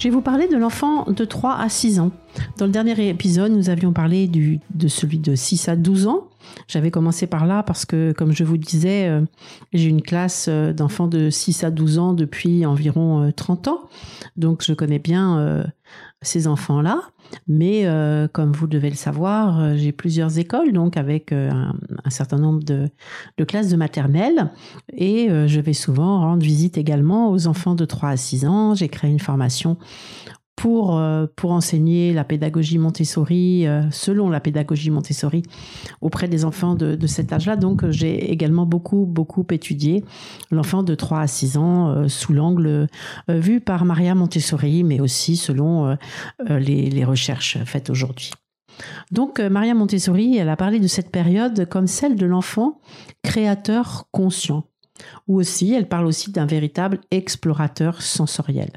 je vais vous parler de l'enfant de 3 à 6 ans. Dans le dernier épisode, nous avions parlé du, de celui de 6 à 12 ans. J'avais commencé par là parce que, comme je vous disais, euh, j'ai une classe euh, d'enfants de 6 à 12 ans depuis environ 30 euh, ans. Donc, je connais bien ces enfants-là. Mais comme vous devez le savoir, j'ai plusieurs écoles, donc avec un, certain nombre de, de, classes de maternelle. Et je vais souvent rendre visite également aux enfants de 3 à 6 ans. J'ai créé une formation pour, euh, pour enseigner la pédagogie Montessori, euh, selon la pédagogie Montessori, auprès des enfants de, de cet âge-là. Donc, j'ai également beaucoup, beaucoup étudié l'enfant de 3 à 6 ans euh, sous l'angle vu par Maria Montessori, mais aussi selon les, les recherches faites aujourd'hui. Donc, Maria Montessori, elle a parlé de cette période comme celle de l'enfant créateur conscient, ou aussi, elle parle aussi d'un véritable explorateur sensoriel.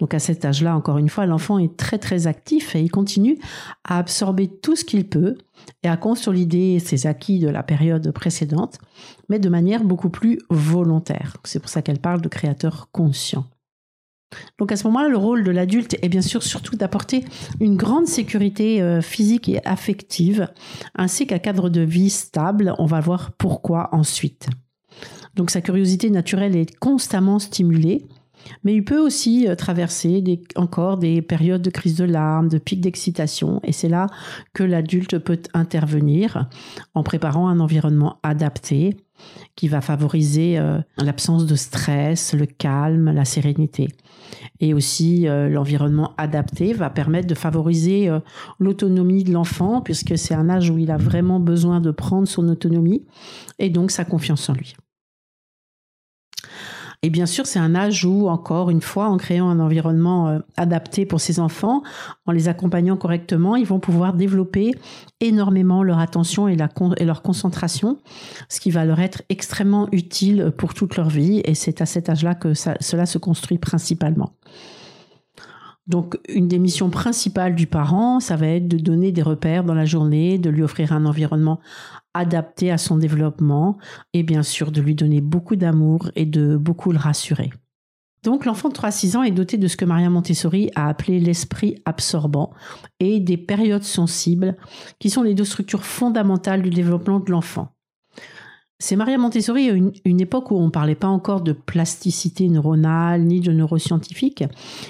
Donc à cet âge-là, encore une fois, l'enfant est très très actif et il continue à absorber tout ce qu'il peut et à consolider ses acquis de la période précédente, mais de manière beaucoup plus volontaire. C'est pour ça qu'elle parle de créateur conscient. Donc à ce moment-là, le rôle de l'adulte est bien sûr surtout d'apporter une grande sécurité euh, physique et affective, ainsi qu'un cadre de vie stable. On va voir pourquoi ensuite. Donc sa curiosité naturelle est constamment stimulée mais il peut aussi euh, traverser encore des périodes de crise de larmes, de pics d'excitation, et c'est là que l'adulte peut intervenir en préparant un environnement adapté qui va favoriser euh, l'absence de stress, le calme, la sérénité. Et aussi, euh, l'environnement adapté va permettre de favoriser l'autonomie de l'enfant, puisque c'est un âge où il a vraiment besoin de prendre son autonomie et donc sa confiance en lui. Et bien sûr, c'est un âge où, encore une fois, en créant un environnement euh, adapté pour ces enfants, en les accompagnant correctement, ils vont pouvoir développer énormément leur attention et, leur concentration, ce qui va leur être extrêmement utile pour toute leur vie. Et c'est à cet âge-là que cela se construit principalement. Donc, une des missions principales du parent, ça va être de donner des repères dans la journée, de lui offrir un environnement adapté à son développement et bien sûr de lui donner beaucoup d'amour et de beaucoup le rassurer. Donc l'enfant de 3-6 ans est doté de ce que Maria Montessori a appelé l'esprit absorbant et des périodes sensibles, qui sont les deux structures fondamentales du développement de l'enfant. C'est Maria Montessori, une, une époque où on ne parlait pas encore de plasticité neuronale ni de neuroscientifique,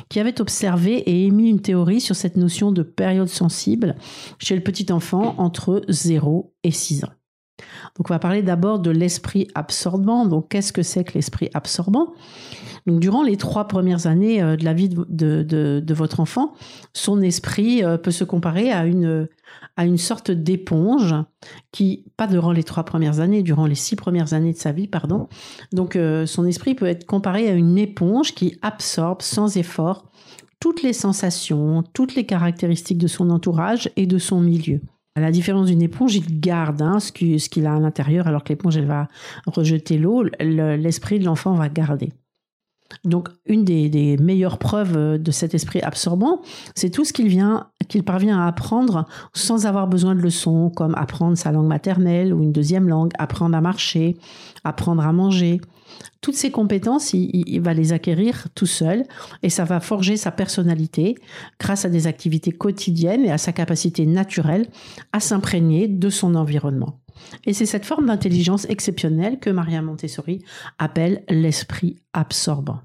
qui avait observé et émis une théorie sur cette notion de période sensible chez le petit enfant entre 0 et 6 ans. Donc on va parler d'abord de l'esprit absorbant. Donc qu'est-ce que c'est que l'esprit absorbant? Donc durant les trois premières années euh, de la vie de, votre enfant, son esprit euh, peut se comparer à une, à une sorte d'éponge qui, pas durant les trois premières années, durant les six premières années de sa vie, pardon. Donc euh, son esprit peut être comparé à une éponge qui absorbe sans effort toutes les sensations, toutes les caractéristiques de son entourage et de son milieu. À la différence d'une éponge, il garde hein, ce qu'il a à l'intérieur, alors que l'éponge, elle va rejeter l'eau. L'esprit de l'enfant va garder. Donc, une des, meilleures preuves de cet esprit absorbant, c'est tout ce qu'il qu'il parvient à apprendre sans avoir besoin de leçons, comme apprendre sa langue maternelle ou une deuxième langue, apprendre à marcher, apprendre à manger, toutes ces compétences, il, va les acquérir tout seul et ça va forger sa personnalité grâce à des activités quotidiennes et à sa capacité naturelle à s'imprégner de son environnement. Et c'est cette forme d'intelligence exceptionnelle que Maria Montessori appelle l'esprit absorbant.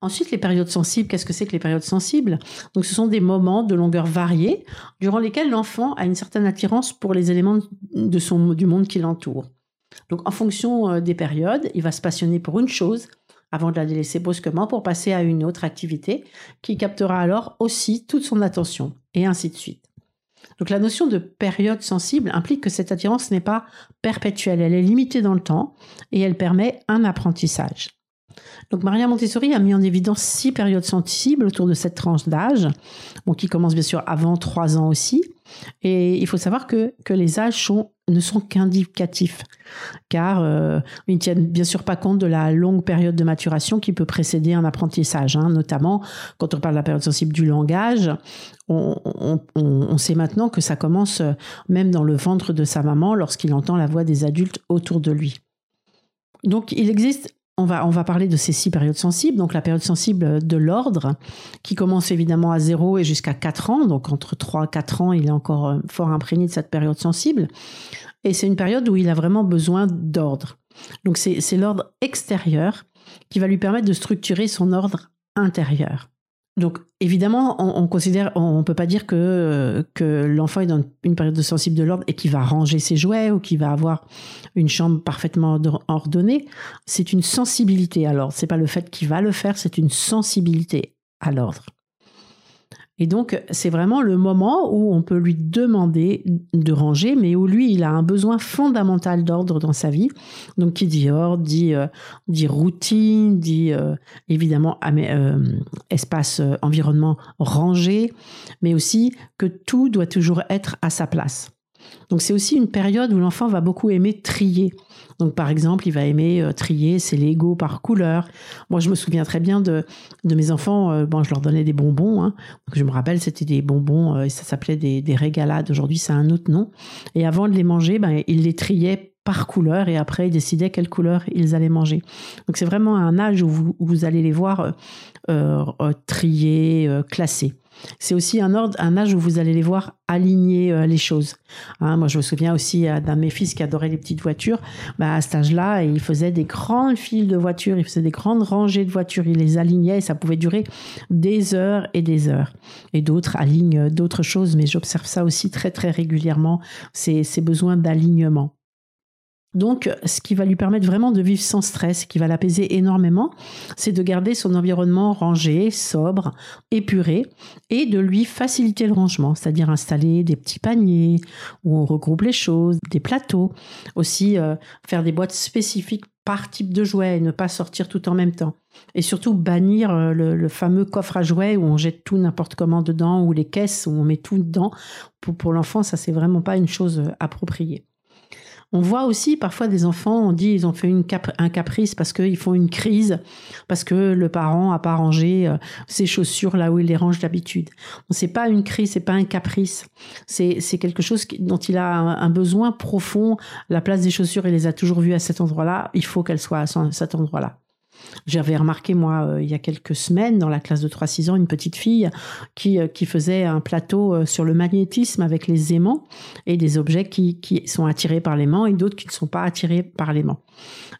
Ensuite, les périodes sensibles, qu'est-ce que c'est que les périodes sensibles? Donc, ce sont des moments de longueur variée durant lesquels l'enfant a une certaine attirance pour les éléments du monde qui l'entoure. Donc en fonction euh, des périodes, il va se passionner pour une chose avant de la délaisser brusquement pour passer à une autre activité qui captera alors aussi toute son attention, et ainsi de suite. Donc la notion de période sensible implique que cette attirance n'est pas perpétuelle, elle est limitée dans le temps et elle permet un apprentissage. Donc Maria Montessori a mis en évidence six périodes sensibles autour de cette tranche d'âge, qui commence bien sûr avant trois ans aussi. Et il faut savoir que, que les âges ne sont qu'indicatifs, car euh, ils ne tiennent bien sûr pas compte de la longue période de maturation qui peut précéder un apprentissage. Hein. notamment, quand on parle de la période sensible du langage, on, sait maintenant que ça commence même dans le ventre de sa maman lorsqu'il entend la voix des adultes autour de lui. Donc il existe on va, on va parler de ces six périodes sensibles. Donc la période sensible de l'ordre, qui commence évidemment à 0 et jusqu'à 4 ans. Donc entre 3 et 4 ans, il est encore euh, fort imprégné de cette période sensible. Et c'est une période où il a vraiment besoin d'ordre. Donc c'est l'ordre extérieur qui va lui permettre de structurer son ordre intérieur. Donc évidemment, on, considère, on, peut pas dire que que l'enfant est dans une période de sensible de l'ordre et qu'il va ranger ses jouets ou qu'il va avoir une chambre parfaitement ordonnée. C'est une sensibilité à l'ordre. C'est pas le fait qu'il va le faire, c'est une sensibilité à l'ordre. Et donc, c'est vraiment le moment où on peut lui demander de ranger, mais où lui, il a un besoin fondamental d'ordre dans sa vie. Donc, qui dit ordre, dit, euh, routine, dit euh, évidemment euh, espace, environnement rangé, mais aussi que tout doit toujours être à sa place. Donc c'est aussi une période où l'enfant va beaucoup aimer trier. Donc par exemple, il va aimer euh, trier ses Legos par couleur. Moi, je me souviens très bien de, de mes enfants. Euh, bon, je leur donnais des bonbons. Hein. Je me rappelle, c'était des bonbons. Euh, ça s'appelait des, des régalades. Aujourd'hui, c'est un autre nom. Et avant de les manger, ben, ils les triaient par couleur et après ils décidaient quelle couleur ils allaient manger. Donc c'est vraiment un âge où vous, vous allez les voir trier, classer. C'est aussi un ordre, un âge où vous allez les voir aligner euh, les choses. Hein, moi, je me souviens aussi euh, d'un de mes fils qui adorait les petites voitures. Bah, à cet âge-là, il faisait des grandes files de voitures, il faisait des grandes rangées de voitures, il les alignait et ça pouvait durer des heures et des heures. Et d'autres alignent d'autres choses, mais j'observe ça aussi très très régulièrement, ces besoins d'alignement. Donc, ce qui va lui permettre vraiment de vivre sans stress, qui va l'apaiser énormément, c'est de garder son environnement rangé, sobre, épuré, et de lui faciliter le rangement, c'est-à-dire installer des petits paniers où on regroupe les choses, des plateaux, aussi euh, faire des boîtes spécifiques par type de jouet et ne pas sortir tout en même temps. Et surtout bannir euh, le, fameux coffre à jouets où on jette tout n'importe comment dedans ou les caisses où on met tout dedans. Pour, pour l'enfant, ça c'est vraiment pas une chose euh, appropriée. On voit aussi parfois des enfants, on dit ils ont fait un caprice parce qu'ils font une crise, parce que le parent a pas rangé euh, ses chaussures là où il les range d'habitude. C'est pas une crise, c'est pas un caprice. C'est quelque chose dont il a un, besoin profond. La place des chaussures, il les a toujours vues à cet endroit-là. Il faut qu'elles soient à cet endroit-là. J'avais remarqué, moi, euh, il y a quelques semaines, dans la classe de 3-6 ans, une petite fille qui, euh, qui faisait un plateau euh, sur le magnétisme avec les aimants et des objets qui, qui sont attirés par l'aimant et d'autres qui ne sont pas attirés par l'aimant.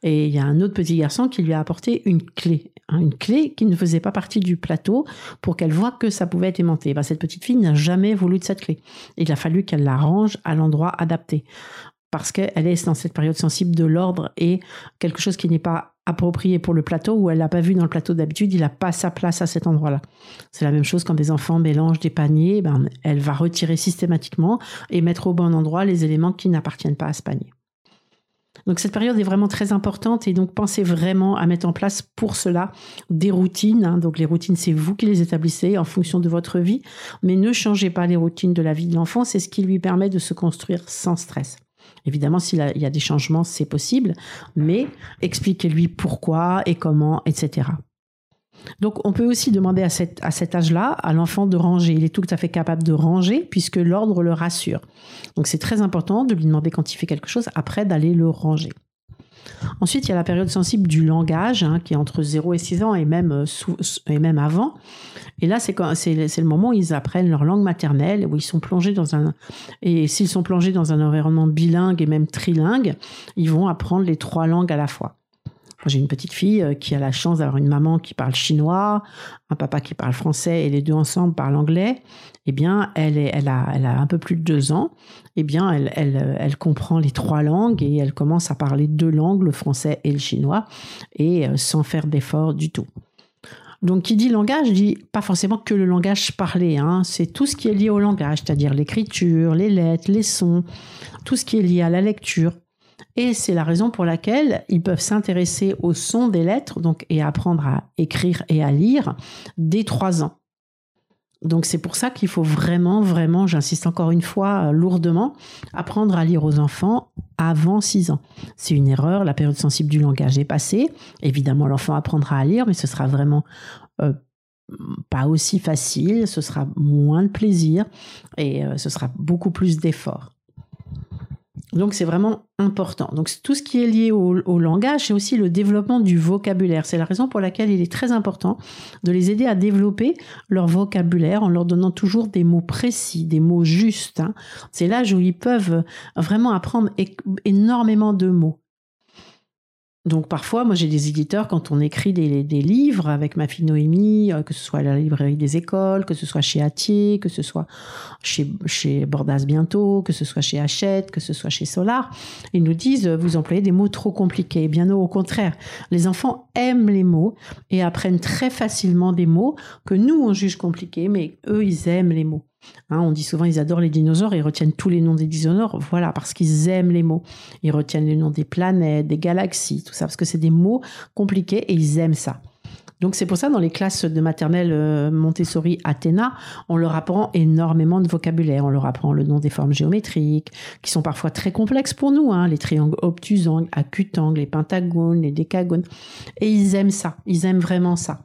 Et il y a un autre petit garçon qui lui a apporté une clé, hein, une clé qui ne faisait pas partie du plateau pour qu'elle voie que ça pouvait être aimanté. Ben, cette petite fille n'a jamais voulu de cette clé. Il a fallu qu'elle la range à l'endroit adapté parce qu'elle est dans cette période sensible de l'ordre et quelque chose qui n'est pas approprié pour le plateau ou elle l'a pas vu dans le plateau d'habitude, il n'a pas sa place à cet endroit-là. C'est la même chose quand des enfants mélangent des paniers, ben, elle va retirer systématiquement et mettre au bon endroit les éléments qui n'appartiennent pas à ce panier. Donc cette période est vraiment très importante et donc pensez vraiment à mettre en place pour cela des routines. Hein. Donc les routines, c'est vous qui les établissez en fonction de votre vie, mais ne changez pas les routines de la vie de l'enfant, c'est ce qui lui permet de se construire sans stress. Évidemment, s'il y a des changements, c'est possible, mais expliquez-lui pourquoi et comment, etc. Donc on peut aussi demander à, cet âge-là à l'enfant de ranger. Il est tout à fait capable de ranger puisque l'ordre le rassure. Donc c'est très important de lui demander quand il fait quelque chose, après d'aller le ranger. Ensuite, il y a la période sensible du langage, hein, qui est entre 0 et 6 ans et même, euh, et même avant. Et là, c'est le moment où ils apprennent leur langue maternelle, où ils sont plongés dans un... Et s'ils sont plongés dans un environnement bilingue et même trilingue, ils vont apprendre les trois langues à la fois. J'ai une petite fille euh, qui a la chance d'avoir une maman qui parle chinois, un papa qui parle français et les deux ensemble parlent anglais. Eh bien, elle, est, elle, a, elle a un peu plus de deux ans. Eh bien, elle, elle, elle comprend les trois langues et elle commence à parler deux langues, le français et le chinois, et euh, sans faire d'effort du tout. Donc, qui dit langage dit pas forcément que le langage parlé. Hein. C'est tout ce qui est lié au langage, c'est-à-dire l'écriture, les lettres, les sons, tout ce qui est lié à la lecture, et c'est la raison pour laquelle ils peuvent s'intéresser au son des lettres donc, et apprendre à écrire et à lire dès trois ans. Donc c'est pour ça qu'il faut vraiment, vraiment, j'insiste encore une fois euh, lourdement, apprendre à lire aux enfants avant six ans. C'est une erreur, la période sensible du langage est passée. Évidemment, l'enfant apprendra à lire, mais ce sera vraiment euh, pas aussi facile, ce sera moins de plaisir et euh, ce sera beaucoup plus d'efforts. Donc c'est vraiment important. Donc tout ce qui est lié au, langage, c'est aussi le développement du vocabulaire. C'est la raison pour laquelle il est très important de les aider à développer leur vocabulaire en leur donnant toujours des mots précis, des mots justes. Hein. C'est l'âge où ils peuvent vraiment apprendre énormément de mots. Donc parfois, moi j'ai des éditeurs, quand on écrit des, livres avec ma fille Noémie, euh, que ce soit à la librairie des écoles, que ce soit chez Atier, que ce soit chez, chez Bordas bientôt, que ce soit chez Hachette, que ce soit chez Solar, ils nous disent, vous employez des mots trop compliqués. Bien au contraire, les enfants aiment les mots et apprennent très facilement des mots que nous on juge compliqués, mais eux ils aiment les mots. Hein, on dit souvent ils adorent les dinosaures, ils retiennent tous les noms des dinosaures, voilà, parce qu'ils aiment les mots. Ils retiennent les noms des planètes, des galaxies, tout ça, parce que c'est des mots compliqués et ils aiment ça. Donc c'est pour ça dans les classes de maternelle euh, Montessori Athéna, on leur apprend énormément de vocabulaire. On leur apprend le nom des formes géométriques, qui sont parfois très complexes pour nous, hein, les triangles obtusangles, acutangles, les pentagones, les décagones. Et ils aiment ça, ils aiment vraiment ça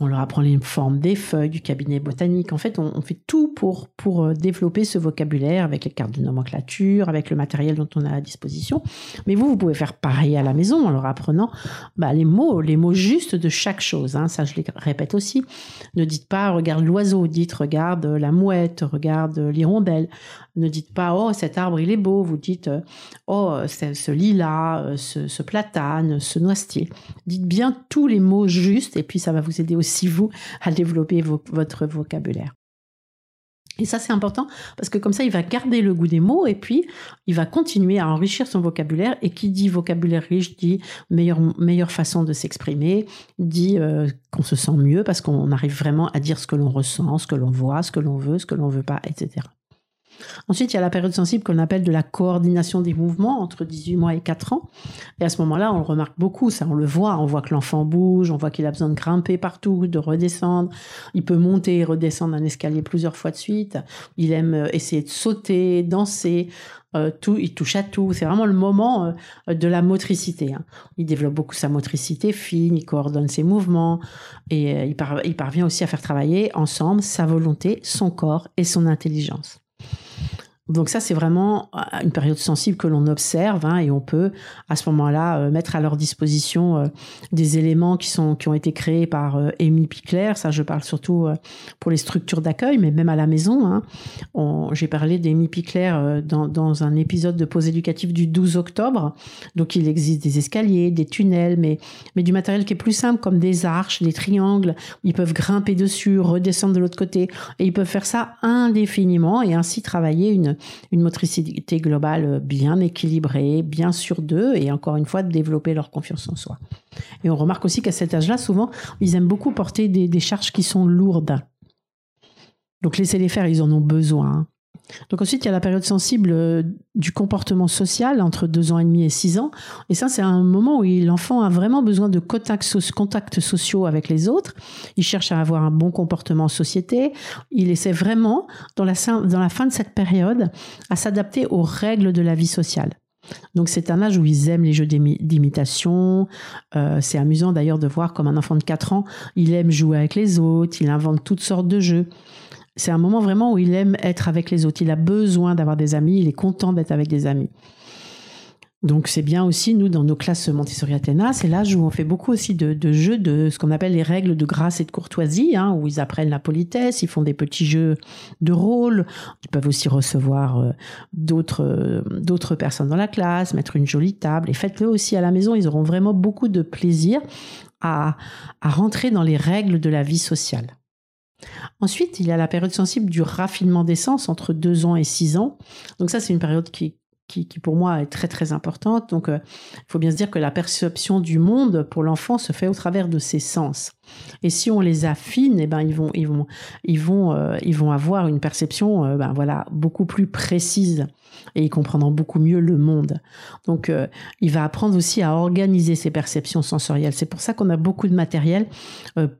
on leur apprend les formes des feuilles du cabinet botanique. En fait, on, fait tout pour, pour euh, développer ce vocabulaire avec les cartes de nomenclature, avec le matériel dont on a à disposition. Mais vous, vous pouvez faire pareil à la maison en leur apprenant bah, les mots, les mots justes de chaque chose. Hein. Ça, je les répète aussi. Ne dites pas regarde l'oiseau, dites regarde la mouette, regarde l'hirondelle. Ne dites pas oh cet arbre il est beau. Vous dites oh ce lilas, ce, ce platane, ce noisetier. Dites bien tous les mots justes et puis ça va vous aider aussi aussi vous à développer votre vocabulaire. Et ça, c'est important parce que comme ça, il va garder le goût des mots et puis il va continuer à enrichir son vocabulaire. Et qui dit vocabulaire riche dit meilleure, meilleure façon de s'exprimer, dit euh, qu'on se sent mieux parce qu'on arrive vraiment à dire ce que l'on ressent, ce que l'on voit, ce que l'on veut, ce que l'on veut pas, etc. Ensuite, il y a la période sensible qu'on appelle de la coordination des mouvements entre 18 mois et 4 ans. Et à ce moment-là, on le remarque beaucoup, ça on le voit, on voit que l'enfant bouge, on voit qu'il a besoin de grimper partout, de redescendre, il peut monter et redescendre un escalier plusieurs fois de suite, il aime euh, essayer de sauter, danser, euh, il touche à tout. C'est vraiment le moment euh, de la motricité. Hein. Il développe beaucoup sa motricité fine, il coordonne ses mouvements et il parvient aussi à faire travailler ensemble sa volonté, son corps et son intelligence. Donc ça, c'est vraiment euh, une période sensible que l'on observe hein, et on peut à ce moment-là euh, mettre à leur disposition euh, des éléments qui sont qui ont été créés par Amy Pickler. Ça, je parle surtout pour les structures d'accueil, mais même à la maison. Hein. J'ai parlé d'Amy Pickler dans, dans un épisode de pause éducative du 12 octobre. Donc il existe des escaliers, des tunnels, mais mais du matériel qui est plus simple comme des arches, des triangles. Ils peuvent grimper dessus, redescendre de l'autre côté et ils peuvent faire ça indéfiniment et ainsi travailler une une, motricité globale bien équilibrée, bien sur d'eux, et encore une fois, de développer leur confiance en soi. Et on remarque aussi qu'à cet âge-là, souvent, ils aiment beaucoup porter des, des charges qui sont lourdes. Donc laissez les faire, ils en ont besoin. Donc ensuite, il y a la période sensible euh, du comportement social entre deux ans et demi et six ans. Et ça, c'est un moment où l'enfant a vraiment besoin de contacts, sociaux avec les autres. Il cherche à avoir un bon comportement en société. Il essaie vraiment, dans la, dans la fin de cette période, à s'adapter aux règles de la vie sociale. Donc c'est un âge où ils aiment les jeux d'imitation. Euh, c'est amusant d'ailleurs de voir comme un enfant de 4 ans, il aime jouer avec les autres, il invente toutes sortes de jeux c'est un moment vraiment où il aime être avec les autres. Il a besoin d'avoir des amis, il est content d'être avec des amis. Donc c'est bien aussi, nous, dans nos classes Montessori Athéna, c'est l'âge où on fait beaucoup aussi de, jeux de ce qu'on appelle les règles de grâce et de courtoisie, hein, où ils apprennent la politesse, ils font des petits jeux de rôle, ils peuvent aussi recevoir euh, d'autres euh, d'autres personnes dans la classe, mettre une jolie table, et faites-le aussi à la maison, ils auront vraiment beaucoup de plaisir à, à rentrer dans les règles de la vie sociale. Ensuite, il y a la période sensible du raffinement des sens entre 2 ans et 6 ans. Donc ça, c'est une période qui, qui, pour moi est très très importante. Donc euh, il faut bien se dire que la perception du monde pour l'enfant se fait au travers de ses sens. Et si on les affine, eh ben ils vont ils vont ils vont euh, ils vont avoir une perception euh, ben voilà beaucoup plus précise et ils comprendront beaucoup mieux le monde. Donc il va apprendre aussi à organiser ses perceptions sensorielles. C'est pour ça qu'on a beaucoup de matériel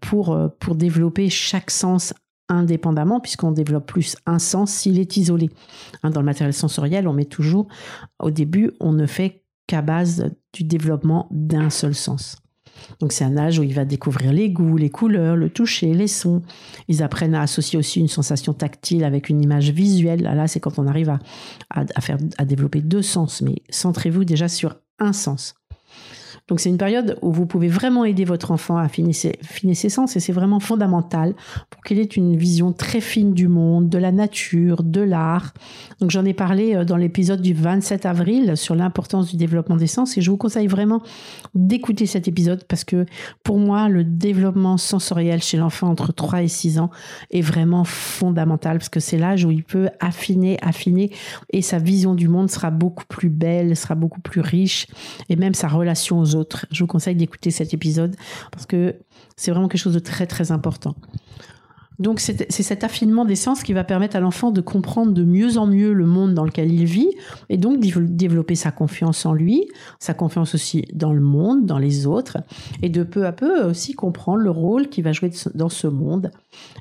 pour pour développer chaque sens indépendamment, puisqu'on développe plus un sens s'il est isolé. Hein, dans le matériel sensoriel, on met toujours, au début, on ne fait qu'à base du développement d'un seul sens. Donc c'est un âge où il va découvrir les goûts, les couleurs, le toucher, les sons. Ils apprennent à associer aussi une sensation tactile avec une image visuelle. Là, c'est quand on arrive à, faire, à développer deux sens. Mais centrez-vous déjà sur un sens. Donc c'est une période où vous pouvez vraiment aider votre enfant à finir ses, ses sens et c'est vraiment fondamental pour qu'il ait une vision très fine du monde, de la nature, de l'art. Donc j'en ai parlé euh, dans l'épisode du 27 avril sur l'importance du développement des sens et je vous conseille vraiment d'écouter cet épisode parce que pour moi le développement sensoriel chez l'enfant entre 3 et 6 ans est vraiment fondamental parce que c'est l'âge où il peut affiner, affiner et sa vision du monde sera beaucoup plus belle, sera beaucoup plus riche et même sa relation Je vous conseille d'écouter cet épisode parce que c'est vraiment quelque chose de très très important. Donc c'est cet affinement des sens qui va permettre à l'enfant de comprendre de mieux en mieux le monde dans lequel il vit et donc développer sa confiance en lui, sa confiance aussi dans le monde, dans les autres et de peu à peu aussi comprendre le rôle qu'il va jouer dans ce monde.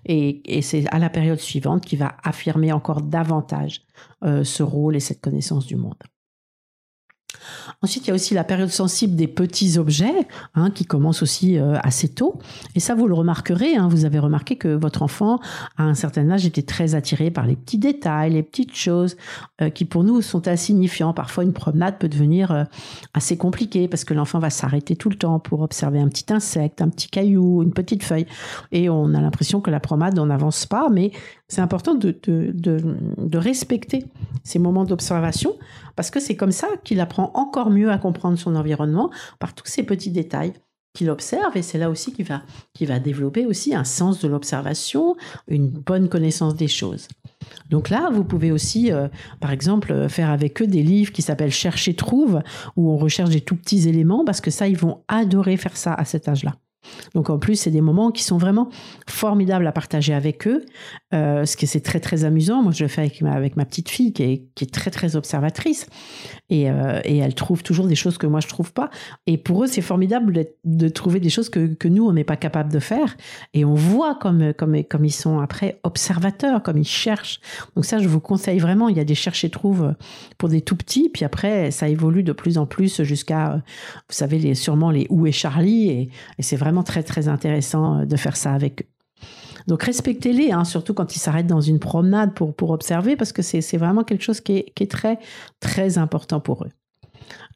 Et, c'est à la période suivante qu'il va affirmer encore davantage euh, ce rôle et cette connaissance du monde. Ensuite, il y a aussi la période sensible des petits objets, hein, qui commence aussi euh, assez tôt. Et ça, vous le remarquerez. Hein, vous avez remarqué que votre enfant, à un certain âge, était très attiré par les petits détails, les petites choses, euh, qui pour nous sont insignifiants. Parfois, une promenade peut devenir euh, assez compliquée parce que l'enfant va s'arrêter tout le temps pour observer un petit insecte, un petit caillou, une petite feuille. Et on a l'impression que la promenade, on n'avance pas, mais c'est important de, de, respecter ces moments d'observation parce que c'est comme ça qu'il apprend encore mieux à comprendre son environnement par tous ces petits détails qu'il observe et c'est là aussi qu'il va, développer aussi un sens de l'observation, une bonne connaissance des choses. Donc là, vous pouvez aussi, euh, par exemple, faire avec eux des livres qui s'appellent Chercher trouve, où on recherche des tout petits éléments, parce que ça, ils vont adorer faire ça à cet âge-là. Donc en plus, c'est des moments qui sont vraiment formidables à partager avec eux, euh, ce qui c'est très très amusant. Moi, je le fais avec ma, petite fille qui est, qui est très très observatrice et, euh, et, elle trouve toujours des choses que moi je trouve pas. Et pour eux, c'est formidable de, trouver des choses que, que nous on n'est pas capable de faire. Et on voit comme comme comme ils sont après observateurs, comme ils cherchent. Donc ça, je vous conseille vraiment. Il y a des chercher trouve pour des tout petits, puis après ça évolue de plus en plus jusqu'à, vous savez, sûrement les où est Charlie? Et, et c'est vraiment très très intéressant euh, de faire ça avec eux. Donc respectez-les, hein, surtout quand ils s'arrêtent dans une promenade pour, pour observer, parce que c'est vraiment quelque chose qui est, qui est très très important pour eux.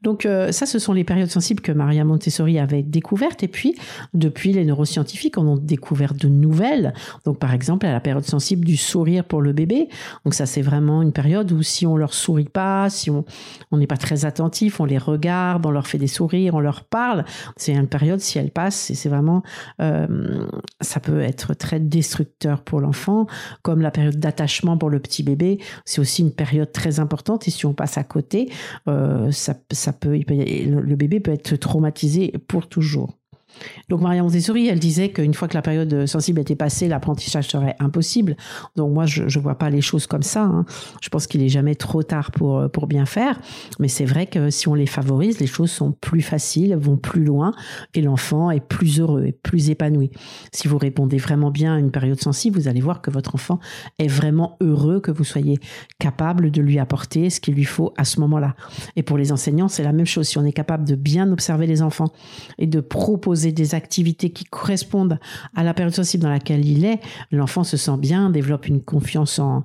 Donc euh, ça, ce sont les périodes sensibles que Maria Montessori avait découvertes. Et puis, depuis, les neuroscientifiques en ont découvert de nouvelles. Donc, par exemple, à la période sensible du sourire pour le bébé. Donc ça, c'est vraiment une période où si on leur sourit pas, si on n'est pas très attentif, on les regarde, on leur fait des sourires, on leur parle, c'est une période, si elle passe, c'est vraiment, euh, ça peut être très destructeur pour l'enfant, comme la période d'attachement pour le petit bébé. C'est aussi une période très importante. Et si on passe à côté, euh, ça, ça peut, le bébé peut être traumatisé pour toujours. Donc Maria Montessori, elle disait qu'une fois que la période sensible était passée, l'apprentissage serait impossible. Donc moi, je ne vois pas les choses comme ça. Hein. Je pense qu'il est jamais trop tard pour, pour bien faire. Mais c'est vrai que si on les favorise, les choses sont plus faciles, vont plus loin et l'enfant est plus heureux et plus épanoui. Si vous répondez vraiment bien à une période sensible, vous allez voir que votre enfant est vraiment heureux, que vous soyez capable de lui apporter ce qu'il lui faut à ce moment-là. Et pour les enseignants, c'est la même chose. Si on est capable de bien observer les enfants et de proposer des activités qui correspondent à la période sensible dans laquelle il est, l'enfant se sent bien, développe une confiance en,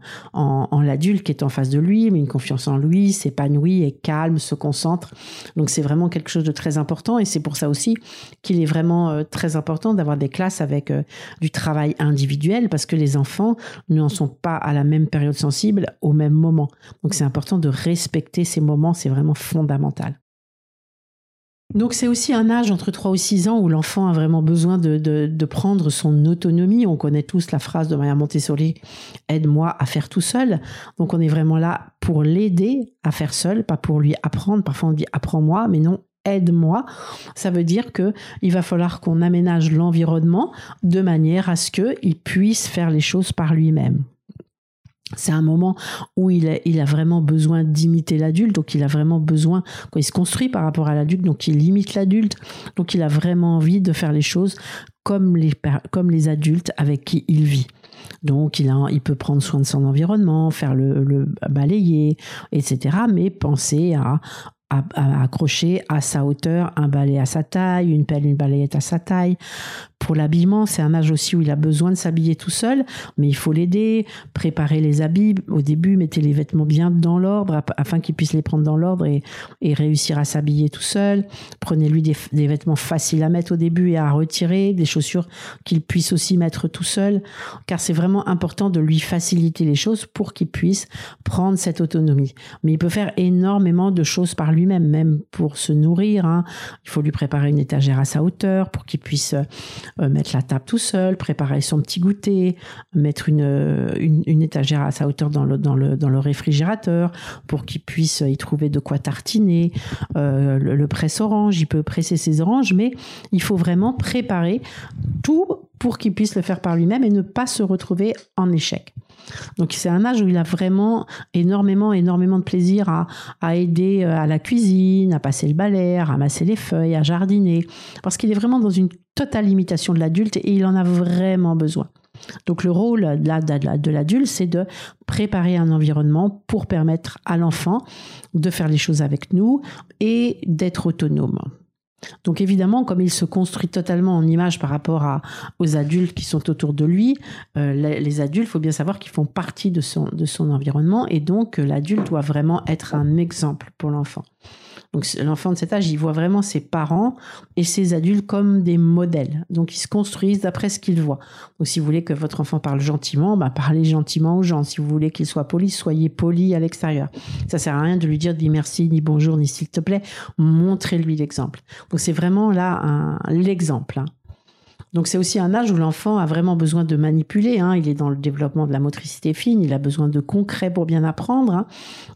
l'adulte qui est en face de lui, mais une confiance en lui, s'épanouit, est calme, se concentre. Donc c'est vraiment quelque chose de très important et c'est pour ça aussi qu'il est vraiment euh, très important d'avoir des classes avec euh, du travail individuel parce que les enfants n'en sont pas à la même période sensible au même moment. Donc c'est important de respecter ces moments, c'est vraiment fondamental. Donc c'est aussi un âge entre 3 ou 6 ans où l'enfant a vraiment besoin de, prendre son autonomie. On connaît tous la phrase de Maria Montessori, aide-moi à faire tout seul. Donc on est vraiment là pour l'aider à faire seul, pas pour lui apprendre. Parfois on dit apprends-moi, mais non, aide-moi. Ça veut dire que il va falloir qu'on aménage l'environnement de manière à ce qu'il puisse faire les choses par lui-même. C'est un moment où il a, vraiment besoin d'imiter l'adulte, donc il a vraiment besoin, quand il se construit par rapport à l'adulte, donc il imite l'adulte, donc il a vraiment envie de faire les choses comme les, adultes avec qui il vit. Donc il, peut prendre soin de son environnement, faire le, le balayer, etc. Mais penser à accrocher à sa hauteur un balai à sa taille, une pelle, une balayette à sa taille, pour l'habillement, c'est un âge aussi où il a besoin de s'habiller tout seul, mais il faut l'aider, préparer les habits. Au début, mettez les vêtements bien dans l'ordre afin qu'il puisse les prendre dans l'ordre et, réussir à s'habiller tout seul. Prenez-lui des, vêtements faciles à mettre au début et à retirer, des chaussures qu'il puisse aussi mettre tout seul, car c'est vraiment important de lui faciliter les choses pour qu'il puisse prendre cette autonomie. Mais il peut faire énormément de choses par lui-même, même pour se nourrir. Hein. Il faut lui préparer une étagère à sa hauteur pour qu'il puisse euh, mettre la table tout seul, préparer son petit goûter, mettre une, une, étagère à sa hauteur dans le, dans le, dans le réfrigérateur pour qu'il puisse y trouver de quoi tartiner. Euh, le, presse-orange, il peut presser ses oranges, mais il faut vraiment préparer tout pour qu'il puisse le faire par lui-même et ne pas se retrouver en échec. Donc c'est un âge où il a vraiment énormément, énormément de plaisir à, à, aider euh, à la cuisine, à passer le balai, à ramasser les feuilles, à jardiner, parce qu'il est vraiment dans une totale imitation de l'adulte et il en a vraiment besoin. Donc le rôle de l'adulte, c'est de préparer un environnement pour permettre à l'enfant de faire les choses avec nous et d'être autonome. Donc évidemment, comme il se construit totalement en image par rapport aux adultes qui sont autour de lui, euh, les, adultes, il faut bien savoir qu'ils font partie de son, de son environnement et donc l'adulte doit vraiment être un exemple pour l'enfant. Donc l'enfant de cet âge, il voit vraiment ses parents et ses adultes comme des modèles. Donc ils se construisent d'après ce qu'ils voient. Donc si vous voulez que votre enfant parle gentiment, bah, parlez gentiment aux gens. Si vous voulez qu'il soit poli, soyez poli à l'extérieur. Ça sert à rien de lui dire ni merci, ni bonjour, ni s'il te plaît. Montrez-lui l'exemple. Donc c'est vraiment là l'exemple. Hein. Donc c'est aussi un âge où l'enfant a vraiment besoin de manipuler. Hein. Il est dans le développement de la motricité fine, il a besoin de concret pour bien apprendre. Hein.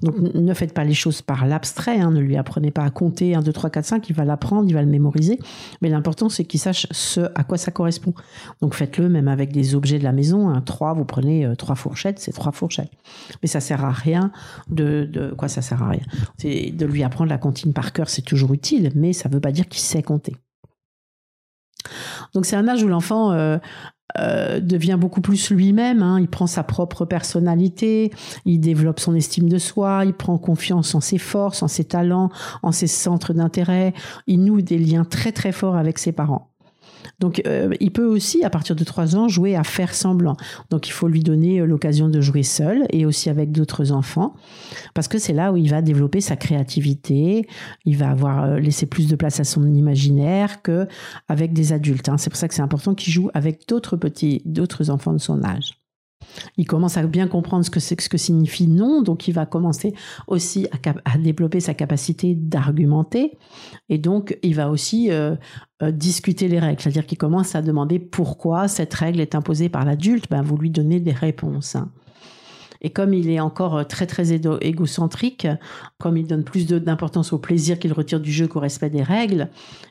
Donc ne faites pas les choses par l'abstrait, hein. ne lui apprenez pas à compter 1, 2, 3, 4, 5, il va l'apprendre, il va le mémoriser. Mais l'important c'est qu'il sache ce à quoi ça correspond. Donc faites-le même avec des objets de la maison. Un 3, vous prenez euh, trois fourchettes, c'est trois fourchettes. Mais ça sert à rien de, quoi ça sert à rien? C'est de lui apprendre la comptine par cœur, c'est toujours utile, mais ça ne veut pas dire qu'il sait compter. Donc c'est un âge où l'enfant euh, euh, devient beaucoup plus lui-même, hein. il prend sa propre personnalité, il développe son estime de soi, il prend confiance en ses forces, en ses talents, en ses centres d'intérêt, il noue des liens très très forts avec ses parents. Donc, euh, il peut aussi, à partir de 3 ans, jouer à faire semblant. Donc, il faut lui donner euh, l'occasion de jouer seul et aussi avec d'autres enfants, parce que c'est là où il va développer sa créativité, il va avoir euh, laissé plus de place à son imaginaire que avec des adultes. Hein. C'est pour ça que c'est important qu'il joue avec d'autres petits, d'autres enfants de son âge. Il commence à bien comprendre ce que ce que signifie non, donc il va commencer aussi à, développer sa capacité d'argumenter, et donc il va aussi euh, euh, discuter les règles, c'est-à-dire qu'il commence à demander pourquoi cette règle est imposée par l'adulte, ben vous lui donnez des réponses. Et comme il est encore euh, très très égocentrique, comme il donne plus d'importance au plaisir qu'il retire du jeu qu'au respect des règles,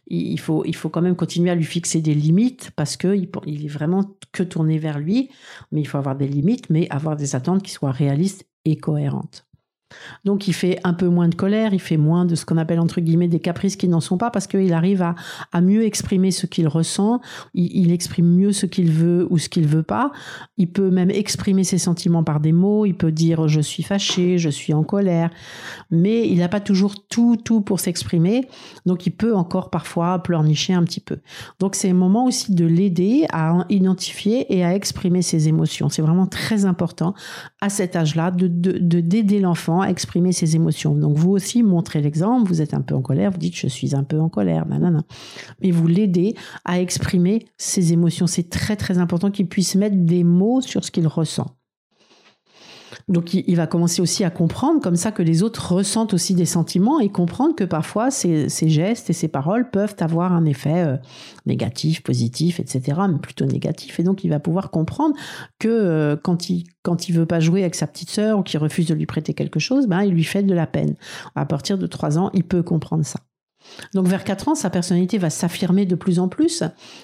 il faut, quand même continuer à lui fixer des limites parce qu'il il est vraiment que tourné vers lui. Mais il faut avoir des limites, mais avoir des attentes qui soient réalistes et cohérentes. Donc il fait un peu moins de colère, il fait moins de ce qu'on appelle entre guillemets des caprices qui n'en sont pas parce qu'il arrive à, à, mieux exprimer ce qu'il ressent, il, exprime mieux ce qu'il veut ou ce qu'il veut pas. Il peut même exprimer ses sentiments par des mots, il peut dire je suis fâché, je suis en colère, mais il n'a pas toujours tout tout pour s'exprimer, donc il peut encore parfois pleurnicher un petit peu. Donc c'est un moment aussi de l'aider à identifier et à exprimer ses émotions. C'est vraiment très important à cet âge-là de d'aider de, l'enfant à exprimer ses émotions. Donc vous aussi montrez l'exemple, vous êtes un peu en colère, vous dites je suis un peu en colère, nanana. Mais vous l'aidez à exprimer ses émotions. C'est très très important qu'il puisse mettre des mots sur ce qu'il ressent. Donc il, va commencer aussi à comprendre comme ça que les autres ressentent aussi des sentiments et comprendre que parfois ces, gestes et ces paroles peuvent avoir un effet euh, négatif, positif, etc., mais plutôt négatif. Et donc il va pouvoir comprendre que euh, quand il quand veut pas jouer avec sa petite sœur ou qu'il refuse de lui prêter quelque chose, ben il lui fait de la peine. À partir de 3 ans, il peut comprendre ça. Donc vers 4 ans, sa personnalité va s'affirmer de plus en plus.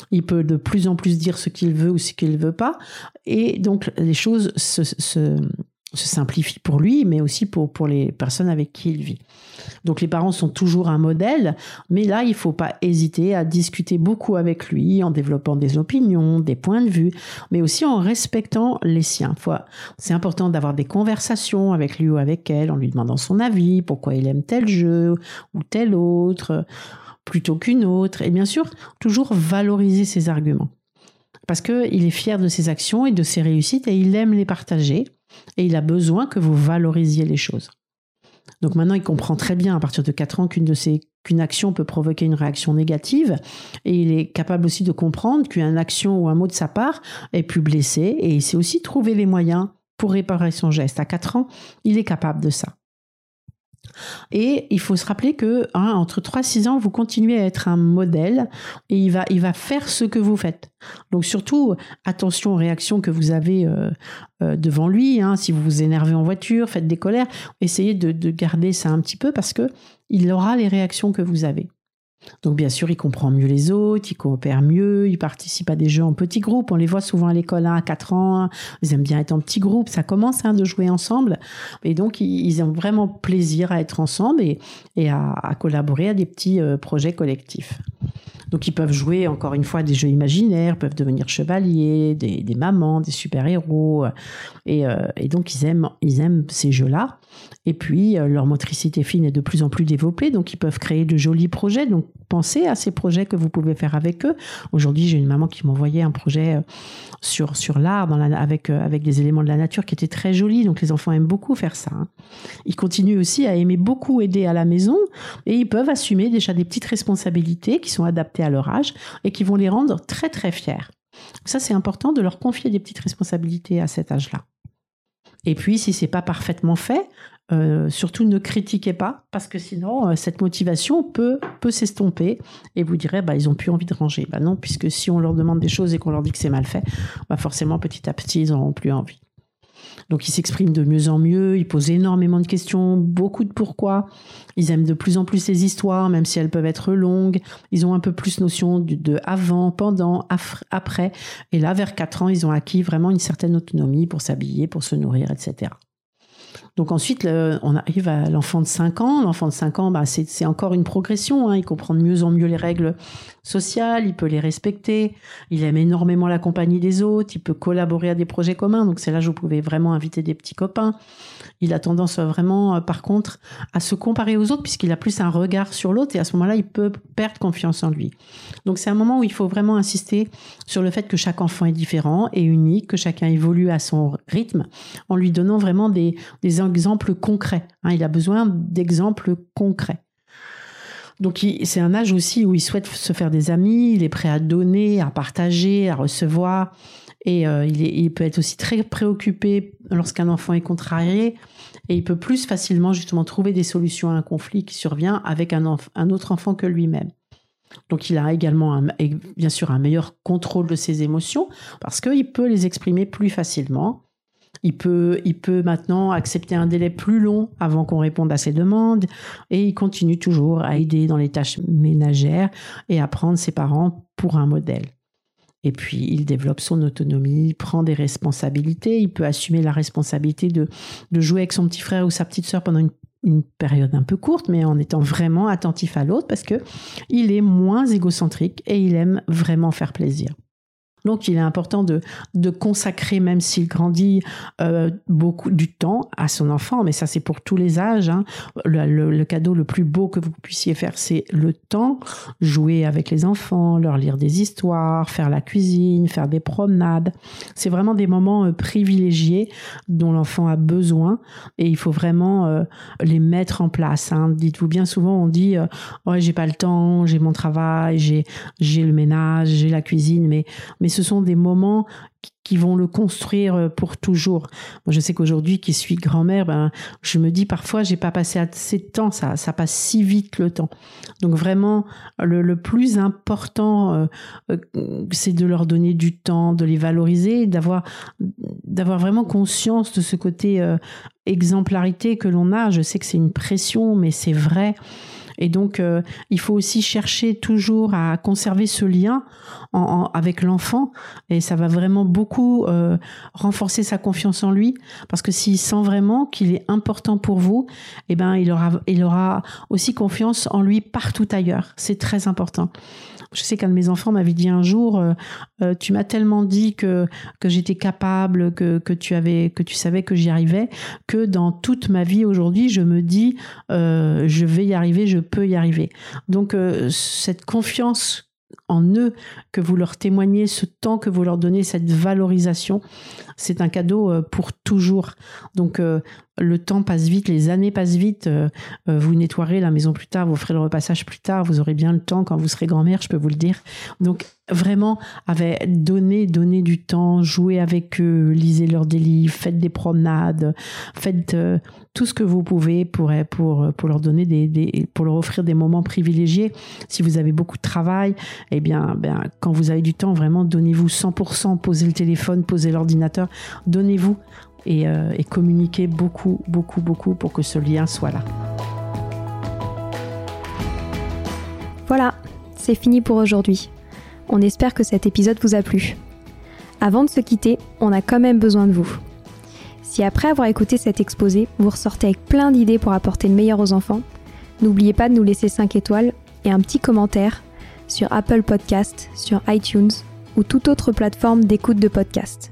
Il peut de plus en plus dire ce qu'il veut ou ce qu'il ne veut pas. Et donc les choses se, se simplifie pour lui, mais aussi pour, pour les personnes avec qui il vit. Donc les parents sont toujours un modèle, mais là, il ne faut pas hésiter à discuter beaucoup avec lui en développant des opinions, des points de vue, mais aussi en respectant les siens. C'est important d'avoir des conversations avec lui ou avec elle en lui demandant son avis, pourquoi il aime tel jeu ou tel autre plutôt qu'une autre, et bien sûr, toujours valoriser ses arguments. Parce qu'il est fier de ses actions et de ses réussites et il aime les partager et il a besoin que vous valorisiez les choses. Donc maintenant, il comprend très bien à partir de 4 ans qu'une de ces qu'une action peut provoquer une réaction négative et il est capable aussi de comprendre qu'une action ou un mot de sa part est plus blessé et il sait aussi trouver les moyens pour réparer son geste. À 4 ans, il est capable de ça. Et il faut se rappeler que hein, entre 3 et 6 ans, vous continuez à être un modèle et il va, faire ce que vous faites. Donc surtout, attention aux réactions que vous avez euh, euh, devant lui. Hein. Si vous vous énervez en voiture, faites des colères, essayez de, de garder ça un petit peu parce que il aura les réactions que vous avez. Donc bien sûr, il comprend mieux les autres, il coopère mieux, il participe à des jeux en petits groupes. On les voit souvent à l'école à 4 ans, ils aiment bien être en petits groupes, ça commence hein, de jouer ensemble. Et donc, ils, ont vraiment plaisir à être ensemble et, à, collaborer à des petits euh, projets collectifs. Donc ils peuvent jouer encore une fois des jeux imaginaires, peuvent devenir chevaliers, des, mamans, des super-héros. Et, euh, et, donc ils aiment, ils aiment ces jeux-là. Et puis euh, leur motricité fine est de plus en plus développée, donc ils peuvent créer de jolis projets. Donc pensez à ces projets que vous pouvez faire avec eux. Aujourd'hui j'ai une maman qui m'envoyait un projet euh, sur, sur l'art avec, avec des éléments de la nature qui était très joli. Donc les enfants aiment beaucoup faire ça. Hein. Ils continuent aussi à aimer beaucoup aider à la maison et ils peuvent assumer déjà des petites responsabilités qui sont adaptées à leur âge et qui vont les rendre très très fiers. Ça, c'est important de leur confier des petites responsabilités à cet âge-là. Et puis, si c'est pas parfaitement fait, euh, surtout ne critiquez pas parce que sinon euh, cette motivation peut peut s'estomper et vous direz bah ils ont plus envie de ranger. Bah non, puisque si on leur demande des choses et qu'on leur dit que c'est mal fait, bah forcément petit à petit ils n'auront plus envie. Donc ils s'expriment de mieux en mieux, ils posent énormément de questions, beaucoup de pourquoi. Ils aiment de plus en plus ces histoires, même si elles peuvent être longues. Ils ont un peu plus notion de, avant, pendant, après. Et là, vers 4 ans, ils ont acquis vraiment une certaine autonomie pour s'habiller, pour se nourrir, etc. Donc ensuite, on arrive à l'enfant de 5 ans. L'enfant de 5 ans, bah, c'est encore une progression. Hein. Il comprend de mieux en mieux les règles sociales, il peut les respecter, il aime énormément la compagnie des autres, il peut collaborer à des projets communs. Donc c'est là où vous pouvez vraiment inviter des petits copains. Il a tendance vraiment, euh, par contre, à se comparer aux autres puisqu'il a plus un regard sur l'autre et à ce moment-là, il peut perdre confiance en lui. Donc c'est un moment où il faut vraiment insister sur le fait que chaque enfant est différent et unique, que chacun évolue à son rythme, en lui donnant vraiment des, exemples concrets. Hein. il a besoin d'exemples concrets. Donc c'est un âge aussi où il souhaite se faire des amis, il est prêt à donner, à partager, à recevoir. Et euh, il, peut être aussi très préoccupé lorsqu'un enfant est contrarié. Et il peut plus facilement justement trouver des solutions à un conflit qui survient avec un autre enfant que lui-même. Donc il a également bien sûr un meilleur contrôle de ses émotions parce qu'il peut les exprimer plus facilement il peut, il peut maintenant accepter un délai plus long avant qu'on réponde à ses demandes et il continue toujours à aider dans les tâches ménagères et à prendre ses parents pour un modèle. Et puis, il développe son autonomie, prend des responsabilités. Il peut assumer la responsabilité de, de jouer avec son petit frère ou sa petite sœur pendant une, une période un peu courte, mais en étant vraiment attentif à l'autre parce que il est moins égocentrique et il aime vraiment faire plaisir. Donc il est important de, de consacrer, même s'il grandit, euh, beaucoup du temps à son enfant, mais ça c'est pour tous les âges. Hein. Le, cadeau le plus beau que vous puissiez faire, c'est le temps, jouer avec les enfants, leur lire des histoires, faire la cuisine, faire des promenades. C'est vraiment des moments euh, privilégiés dont l'enfant a besoin et il faut vraiment euh, les mettre en place. Hein. Dites-vous bien souvent, on dit ouais j'ai pas le temps, j'ai mon travail, j'ai le ménage, j'ai la cuisine, mais ce sont des moments qui vont le construire euh, pour toujours. Moi, je sais qu'aujourd'hui, qui suis grand-mère, ben, je me dis parfois, j'ai pas passé assez de temps, ça, ça passe si vite le temps. Donc vraiment, le, plus important, euh, euh, c'est de leur donner du temps, de les valoriser, d'avoir, d'avoir vraiment conscience de ce côté exemplarité que l'on a. Je sais que c'est une pression, mais c'est vrai. Et donc, euh, il faut aussi chercher toujours à conserver ce lien avec l'enfant. Et ça va vraiment beaucoup euh, renforcer sa confiance en lui. Parce que s'il sent vraiment qu'il est important pour vous, eh ben, il aura, il aura aussi confiance en lui partout ailleurs. C'est très important. Je sais qu'un de mes enfants m'avait dit un jour, euh, euh, tu m'as tellement dit que que j'étais capable, que que tu avais, que tu savais que j'y arrivais, que dans toute ma vie aujourd'hui, je me dis, euh, je vais y arriver, je peux y arriver. Donc cette confiance en eux, que vous leur témoignez, ce temps que vous leur donnez, cette valorisation, c'est un cadeau pour toujours. Donc le temps passe vite, les années passent vite. Euh, euh, vous nettoierez la maison plus tard, vous ferez le repassage plus tard, vous aurez bien le temps quand vous serez grand-mère, je peux vous le dire. Donc vraiment, avec donner, donner du temps, jouer avec eux, lisez leurs des livres, faites des promenades, faites euh, tout ce que vous pouvez pour pour pour leur donner des, pour leur offrir des moments privilégiés. Si vous avez beaucoup de travail, eh bien, ben quand vous avez du temps, vraiment donnez-vous 100%, posez le téléphone, posez l'ordinateur, donnez-vous euh, et, communiquer beaucoup, beaucoup, beaucoup pour que ce lien soit là. Voilà, c'est fini pour aujourd'hui. On espère que cet épisode vous a plu. Avant de se quitter, on a quand même besoin de vous. Si après avoir écouté cet exposé, vous ressortez avec plein d'idées pour apporter le meilleur aux enfants, n'oubliez pas de nous laisser 5 étoiles et un petit commentaire sur Apple Podcast, sur iTunes ou toute autre plateforme d'écoute de podcast.